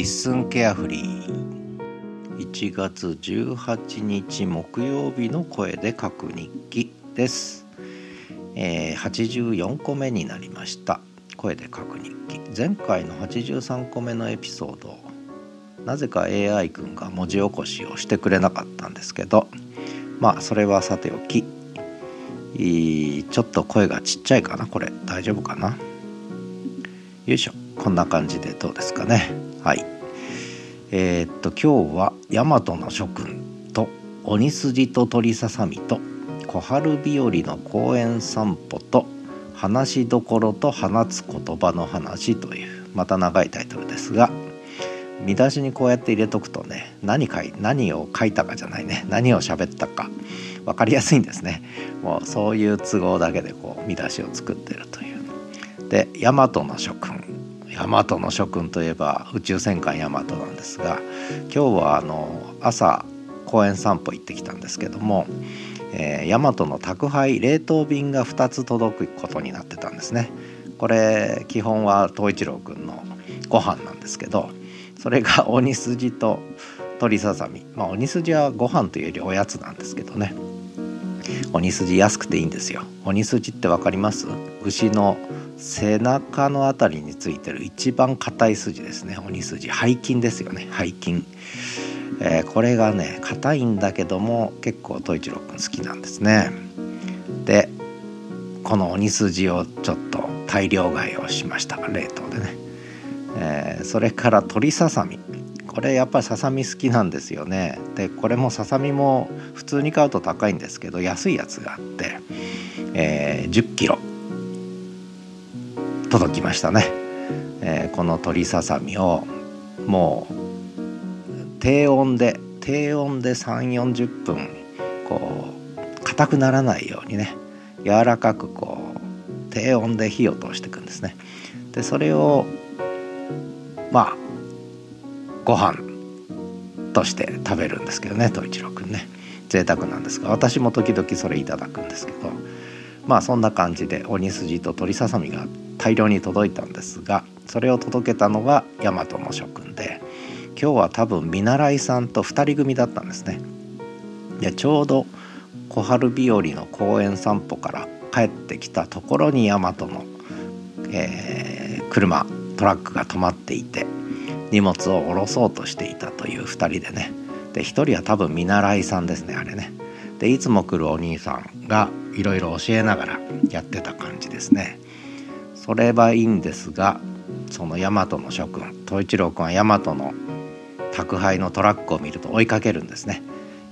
リッスンケアフリー。1月18日木曜日の声で書く日記です、えー、84個目になりました。声で書く日記。前回の83個目のエピソードなぜか AI 君が文字起こしをしてくれなかったんですけどまあそれはさておき。ちょっと声がちっちゃいかなこれ。大丈夫かな？よいしょ。こんな感じでどうですかね。はい。えー、っと今日は大和の諸君と鬼筋と鳥ささみと小春日和の公園散歩と話しどころと放つ言葉の話というまた長いタイトルですが見出しにこうやって入れとくとね何か何を書いたかじゃないね何を喋ったか分かりやすいんですね。もうそういう都合だけでこう見出しを作ってるという。で大和の諸君。大和の諸君といえば宇宙戦艦大和なんですが今日はあの朝公園散歩行ってきたんですけども、えー、大和の宅配冷凍便が2つ届くことになってたんですね。これ基本は東一郎くんのご飯なんですけどそれが 鬼筋と鶏ささみ。まあ鬼筋はご飯というよりおやつなんですけどね。鬼筋安くていいんですよ。鬼筋って分かります？牛の背中の辺りについてる一番硬い筋ですね。鬼筋。背筋ですよね。背筋、えー、これがね硬いんだけども結構統一郎くん好きなんですね。でこの鬼筋をちょっと大量買いをしました。冷凍でね、えー、それから鶏ささみ。これやっぱりささみ好きなんですよね。でこれもささみも普通に買うと高いんですけど安いやつがあって、えー、10キロ。届きましたね、えー、この鶏ささみをもう低温で低温で3 4 0分こう硬くならないようにね柔らかくこう低温で火を通していくんですね。でそれをまあご飯として食べるんですけどね東一郎くんね。贅沢なんですが私も時々それいただくんですけどまあそんな感じで鬼筋と鶏ささみがあって大量に届いたんですがそれを届けたのが大和の諸君で今日は多分見習いさんと2人組だったんですね。でちょうど小春日和の公園散歩から帰ってきたところに大和の、えー、車トラックが止まっていて荷物を下ろそうとしていたという2人でね。で1人は多分見習いさんですねあれね。でいつも来るお兄さんがいろいろ教えながらやってた感じですね。それはいいんですがその大和の諸君統一郎君は大和の宅配のトラックを見ると追いかけるんですね、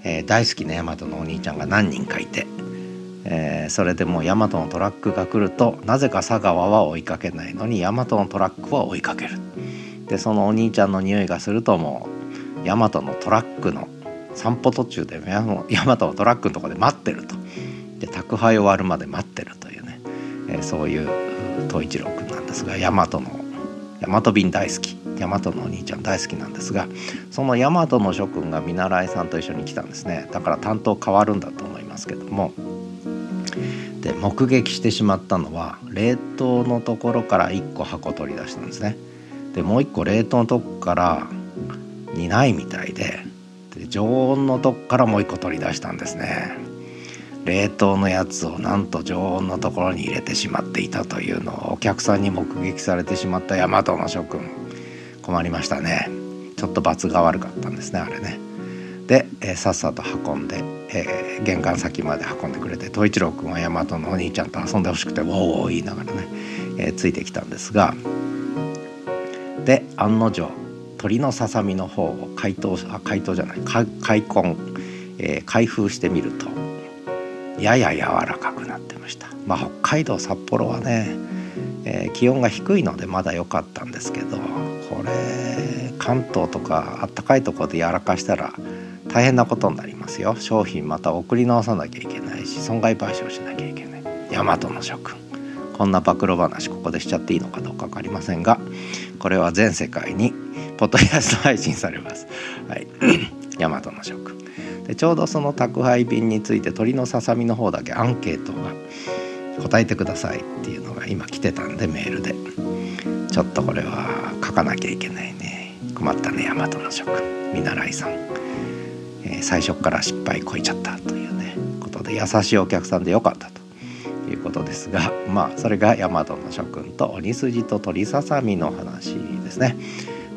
えー、大好きな大和のお兄ちゃんが何人かいて、えー、それでもう大和のトラックが来るとなぜか佐川は追いかけないのに大和のトラックは追いかける。でそのお兄ちゃんの匂いがするともう大和のトラックの散歩途中で大和のトラックのとこで待ってると。で宅配終わるまで待ってるというね、えー、そういう東一郎くんなんですが大和の大和便大好き。大和のお兄ちゃん大好きなんですがその大和の諸君が見習いさんと一緒に来たんですね。だから担当変わるんだと思いますけども。で目撃してしまったのは冷凍のところから1個箱取り出したんですね。でもう1個冷凍のとこからにないみたいでで常温のとこからもう1個取り出したんですね。冷凍のやつをなんと常温のところに入れてしまっていたというのをお客さんに目撃されてしまった大和の諸君。困りましたね。ちょっと罰が悪かったんですねあれね。で、えー、さっさと運んで、えー、玄関先まで運んでくれて東一郎君は大和のお兄ちゃんと遊んでほしくて「ウォーウォー」言いながらね、えー、ついてきたんですがで案の定鳥のささみの方を解凍あ解凍じゃない開墾、え、開封してみるとやや柔らかくなってました。まあ北海道札幌はね、えー、気温が低いのでまだ良かったんですけどこれ関東とかあったかいとこで柔らかしたら大変なことになりますよ。商品また送り直さなきゃいけないし損害賠償しなきゃいけない。大和の諸君。こんな暴露話ここでしちゃっていいのかどうか分かりませんがこれは全世界にポッドキャスト配信されます。はい。大和の諸君。でちょうどその宅配便について鳥のささみの方だけアンケートが答えてくださいっていうのが今来てたんでメールで。ちょっとこれは書かなきゃいけないね。困ったね大和の諸君見習いさん、えー、最初から失敗こいちゃったというね。ことで優しいお客さんでよかったということですがまあそれが大和の諸君と鬼筋と鳥ささみの話ですね。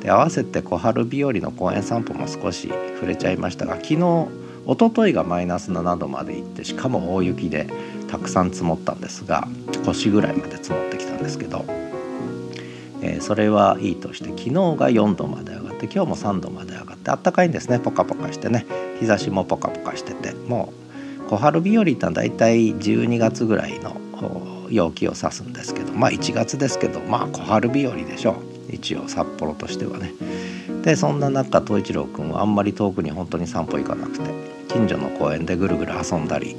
で合わせて小春日和の公園散歩も少し触れちゃいましたが昨日一昨日がマイナス7度まで行ってしかも大雪でたくさん積もったんですが腰ぐらいまで積もってきたんですけど、えー、それはいいとして昨日が4度まで上がって今日も3度まで上がってあったかいんですね。ポカポカしてね。日差しもポカポカしててもう小春日和ってのは大体12月ぐらいの陽気を指すんですけどまあ1月ですけどまあ小春日和でしょう。一応札幌としてはね。でそんな中東一郎君はあんまり遠くに本当に散歩行かなくて近所の公園でぐるぐる遊んだり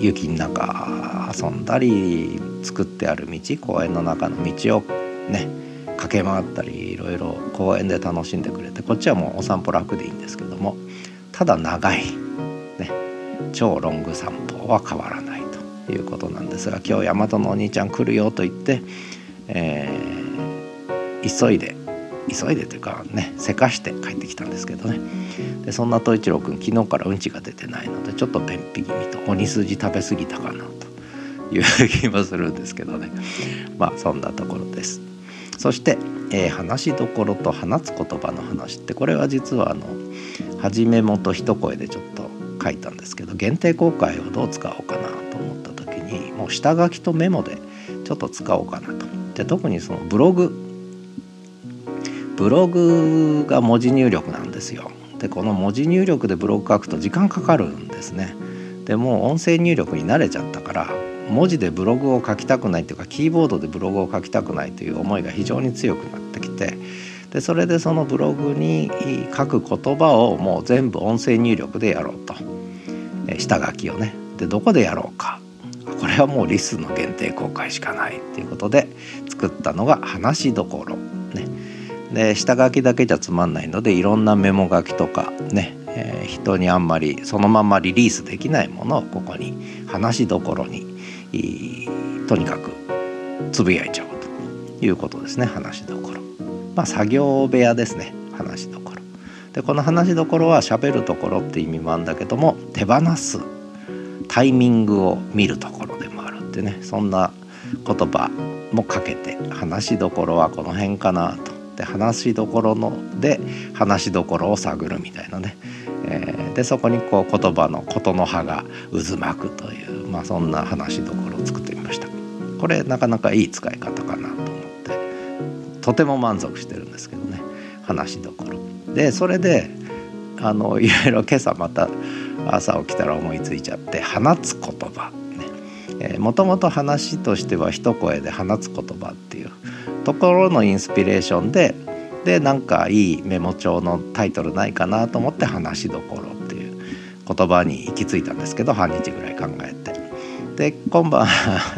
雪の中遊んだり作ってある道公園の中の道をね駆け回ったりいろいろ公園で楽しんでくれてこっちはもうお散歩楽でいいんですけどもただ長い、ね、超ロング散歩は変わらないということなんですが今日大和のお兄ちゃん来るよと言って、えー、急いで急いでというかねせかして帰ってきたんですけどね。でそんな東一郎君昨日からうんちが出てないのでちょっと便秘気味と鬼筋食べ過ぎたかなという気もするんですけどね。まあそんなところです。そして、えー、話しどころと放つ言葉の話ってこれは実はあの初めもと一声でちょっと書いたんですけど限定公開をどう使おうかなと思った時にもう下書きとメモでちょっと使おうかなと。で特にそのブログブログが文字入力なんですよ。でこの文字入力でブログ書くと時間かかるんですね。でもう音声入力に慣れちゃったから文字でブログを書きたくないというかキーボードでブログを書きたくないという思いが非常に強くなってきてでそれでそのブログに書く言葉をもう全部音声入力でやろうと、下書きをねでどこでやろうかこれはもうリスの限定公開しかないっていうことで作ったのが話どころで下書きだけじゃつまんないのでいろんなメモ書きとかね、えー、人にあんまりそのままリリースできないものをここに話どころにとにかくつぶやいちゃおうということですね話どころ。まあ作業部屋ですね話どころ。でこの話どころは喋るところって意味もあるんだけども手放すタイミングを見るところでもあるってねそんな言葉もかけて話どころはこの辺かなとって話しどころので話しどころを探るみたいなね、えー、でそこにこう言葉のことの葉が渦巻くという、まあ、そんな話しどころを作ってみました。これなかなかいい使い方かなと思って。とても満足してるんですけどね。話しどころ。でそれであのいろいろ今朝また朝起きたら思いついちゃって放つ言葉ね。もともと話としては一声で放つ言葉っていうところのインスピレーションででなんかいいメモ帳のタイトルないかなと思って「話しどころ」っていう言葉に行き着いたんですけど半日ぐらい考えて。で今晩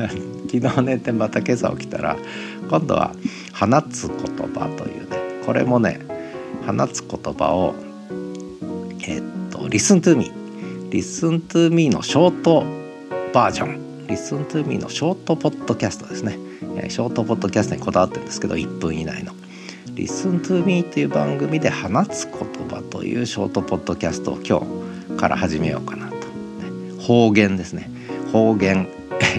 昨日寝てまた今朝起きたら今度は「放つ言葉」というねこれもね放つ言葉をえ、っと「Listen to me」「Listen to me」のショートバージョン「Listen to me」のショートポッドキャストですね。ショートポッドキャストにこだわってるんですけど1分以内の「Listen to Me」という番組で「放つ言葉」というショートポッドキャストを今日から始めようかなと、方言ですね。方言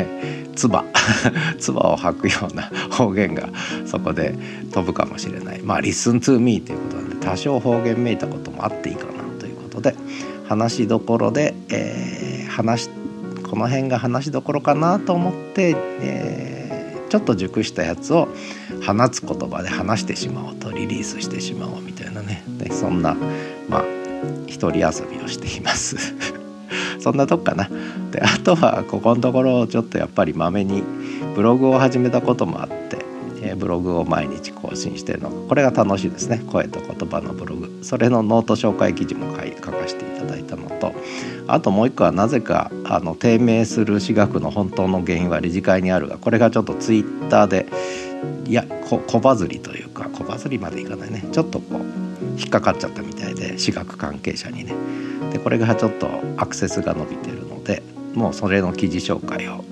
唾。唾を吐くような 方言がそこで飛ぶかもしれない。まあ「Listen to Me」ということなんで多少方言めいたこともあっていいかなということで話しどころで、えー、話この辺が話しどころかなと思って、えーちょっと熟したやつを放つ言葉で話してしまおうとリリースしてしまおうみたいなね。でそんなまあ一人遊びをしています。そんなとこかな。であとはここのところちょっとやっぱりまめにブログを始めたこともあってえブログを毎日更新してるの。これが楽しいですね。声と言葉のブログ。それのノート紹介記事も書かせていただいたのと。あともう一個はなぜかあの低迷する私学の本当の原因は理事会にあるがこれがちょっとツイッターでいや小バズりというか小バズりまでいかないね。ちょっとこう引っかかっちゃったみたいで私学関係者にね。でこれがちょっとアクセスが伸びてるのでもうそれの記事紹介を、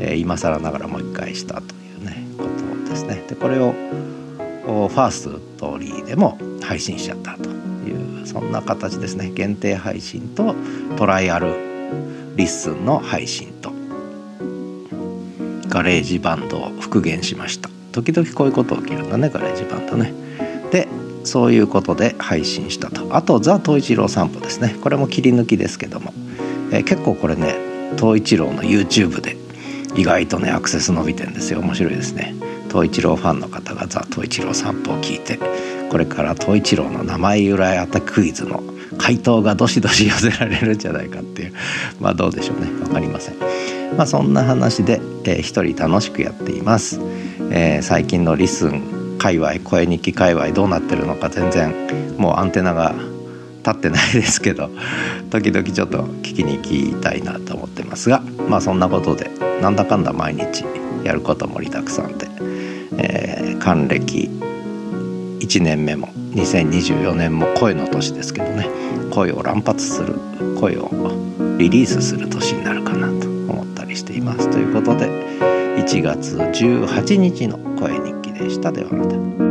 えー、今更ながらもう一回したと。ですね。でこれを Firstory でも配信しちゃったというそんな形ですね。限定配信とトライアル LISTEN の配信と GarageBand を復元しました。時々こういうこと起きるんだね GarageBand ね。でそういうことで配信したと。あとザ・東一郎散歩ですね。これも切り抜きですけども、えー、結構これね東一郎の YouTube で意外とねアクセス伸びてんですよ。面白いですね。東一郎ファンの方がザ・東一郎散歩を聞いてこれから東一郎の名前由来アタクイズの回答がどしどし寄せられるんじゃないかっていうまあどうでしょうね。分かりません。まあそんな話で、えー、一人楽しくやっています、えー、最近のリスン界隈声日記界隈どうなってるのか全然もうアンテナが立ってないですけど時々ちょっと聞きに行きたいなと思ってますがまあそんなことでなんだかんだ毎日やること盛りだくさんで、え、還暦1年目も2024年も恋の年ですけどね声を乱発する声をリリースする年になるかなと思ったりしています。ということで1月18日の声日記でした。ではまた。